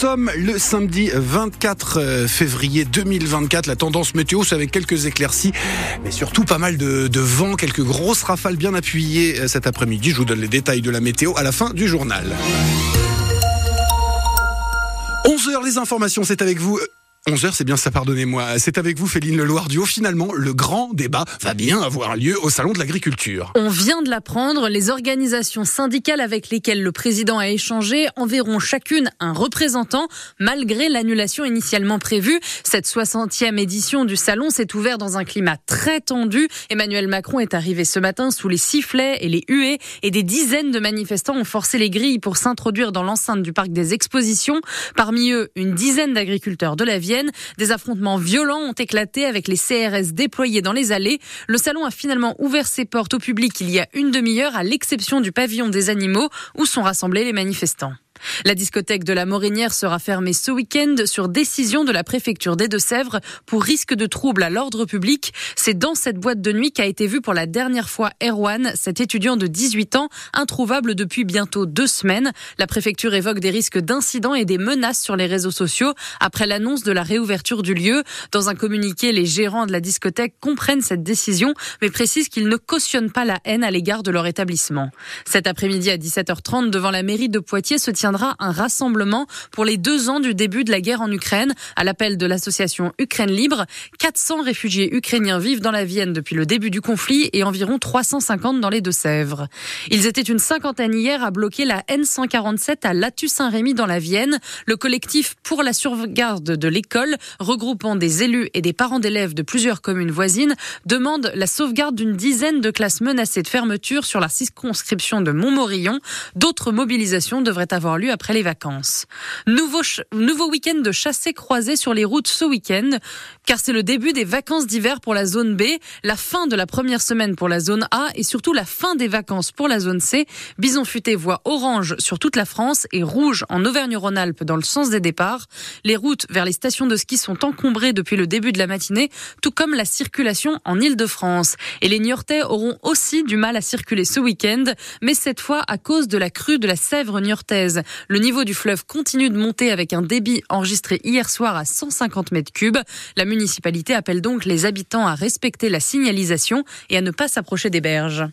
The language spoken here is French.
sommes le samedi 24 février 2024. La tendance météo, c'est avec quelques éclaircies, mais surtout pas mal de, vent, quelques grosses rafales bien appuyées cet après-midi. Je vous donne les détails de la météo à la fin du journal. 11h, les informations, c'est avec vous. 11h, c'est bien ça, pardonnez-moi. C'est avec vous, Féline Leloir du Haut. Finalement, le grand débat va bien avoir lieu au Salon de l'Agriculture. On vient de l'apprendre. Les organisations syndicales avec lesquelles le président a échangé enverront chacune un représentant, malgré l'annulation initialement prévue. Cette 60e édition du Salon s'est ouverte dans un climat très tendu. Emmanuel Macron est arrivé ce matin sous les sifflets et les huées et des dizaines de manifestants ont forcé les grilles pour s'introduire dans l'enceinte du parc des expositions. Parmi eux, une dizaine d'agriculteurs de la ville des affrontements violents ont éclaté avec les CRS déployés dans les allées. Le salon a finalement ouvert ses portes au public il y a une demi-heure, à l'exception du pavillon des animaux où sont rassemblés les manifestants. La discothèque de la Morinière sera fermée ce week-end sur décision de la préfecture des Deux-Sèvres pour risque de trouble à l'ordre public. C'est dans cette boîte de nuit qu'a été vu pour la dernière fois Erwan, cet étudiant de 18 ans, introuvable depuis bientôt deux semaines. La préfecture évoque des risques d'incidents et des menaces sur les réseaux sociaux après l'annonce de la réouverture du lieu. Dans un communiqué, les gérants de la discothèque comprennent cette décision, mais précisent qu'ils ne cautionnent pas la haine à l'égard de leur établissement. Cet après-midi à 17h30, devant la mairie de Poitiers, se tient un rassemblement pour les deux ans du début de la guerre en Ukraine, à l'appel de l'association Ukraine Libre. 400 réfugiés ukrainiens vivent dans la Vienne depuis le début du conflit et environ 350 dans les Deux-Sèvres. Ils étaient une cinquantaine hier à bloquer la N147 à Latu-Saint-Rémy dans la Vienne. Le collectif pour la sauvegarde de l'école, regroupant des élus et des parents d'élèves de plusieurs communes voisines, demande la sauvegarde d'une dizaine de classes menacées de fermeture sur la circonscription de Montmorillon. D'autres mobilisations devraient avoir après les vacances. Nouveau, nouveau week-end de chassés croisés sur les routes ce week-end, car c'est le début des vacances d'hiver pour la zone B, la fin de la première semaine pour la zone A et surtout la fin des vacances pour la zone C. Bison futé voit orange sur toute la France et rouge en Auvergne-Rhône-Alpes dans le sens des départs. Les routes vers les stations de ski sont encombrées depuis le début de la matinée, tout comme la circulation en Ile-de-France. Et les Niortais auront aussi du mal à circuler ce week-end, mais cette fois à cause de la crue de la Sèvre niortaise. Le niveau du fleuve continue de monter avec un débit enregistré hier soir à 150 mètres cubes. La municipalité appelle donc les habitants à respecter la signalisation et à ne pas s'approcher des berges.